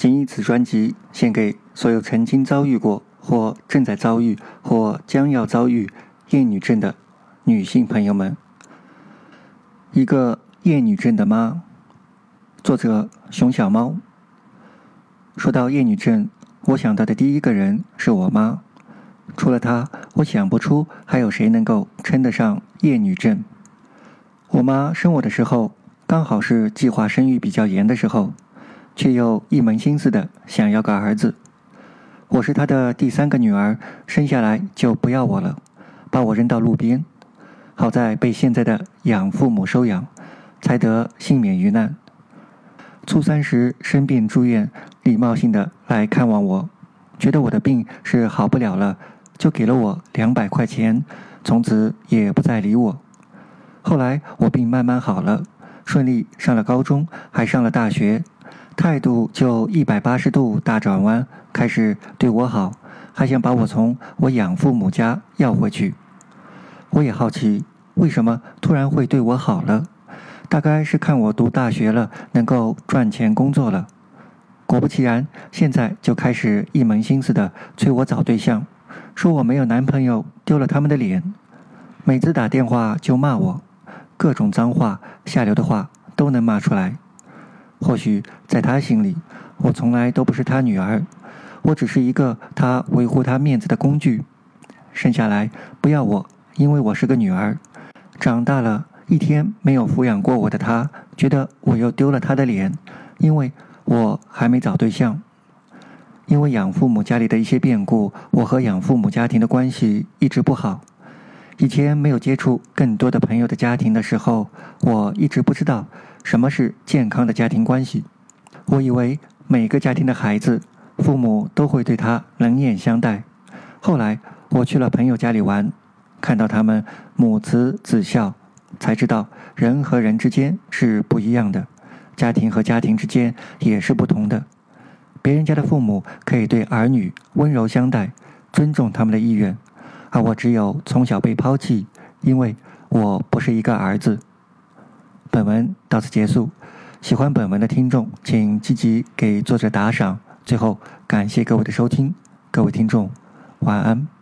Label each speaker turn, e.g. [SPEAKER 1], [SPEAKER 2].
[SPEAKER 1] 仅以此专辑献给所有曾经遭遇过或正在遭遇或将要遭遇厌女症的女性朋友们。一个厌女症的妈，作者熊小猫。说到厌女症，我想到的第一个人是我妈。除了她，我想不出还有谁能够称得上厌女症。我妈生我的时候，刚好是计划生育比较严的时候，却又一门心思的想要个儿子。我是他的第三个女儿，生下来就不要我了，把我扔到路边。好在被现在的养父母收养，才得幸免于难。初三时生病住院，礼貌性的来看望我，觉得我的病是好不了了。就给了我两百块钱，从此也不再理我。后来我病慢慢好了，顺利上了高中，还上了大学，态度就一百八十度大转弯，开始对我好，还想把我从我养父母家要回去。我也好奇，为什么突然会对我好了？大概是看我读大学了，能够赚钱工作了。果不其然，现在就开始一门心思的催我找对象。说我没有男朋友，丢了他们的脸。每次打电话就骂我，各种脏话、下流的话都能骂出来。或许在他心里，我从来都不是他女儿，我只是一个他维护他面子的工具。生下来不要我，因为我是个女儿。长大了一天没有抚养过我的他，觉得我又丢了他的脸，因为我还没找对象。因为养父母家里的一些变故，我和养父母家庭的关系一直不好。以前没有接触更多的朋友的家庭的时候，我一直不知道什么是健康的家庭关系。我以为每个家庭的孩子，父母都会对他冷眼相待。后来我去了朋友家里玩，看到他们母慈子孝，才知道人和人之间是不一样的，家庭和家庭之间也是不同的。别人家的父母可以对儿女温柔相待，尊重他们的意愿，而我只有从小被抛弃，因为我不是一个儿子。本文到此结束，喜欢本文的听众请积极给作者打赏。最后，感谢各位的收听，各位听众，晚安。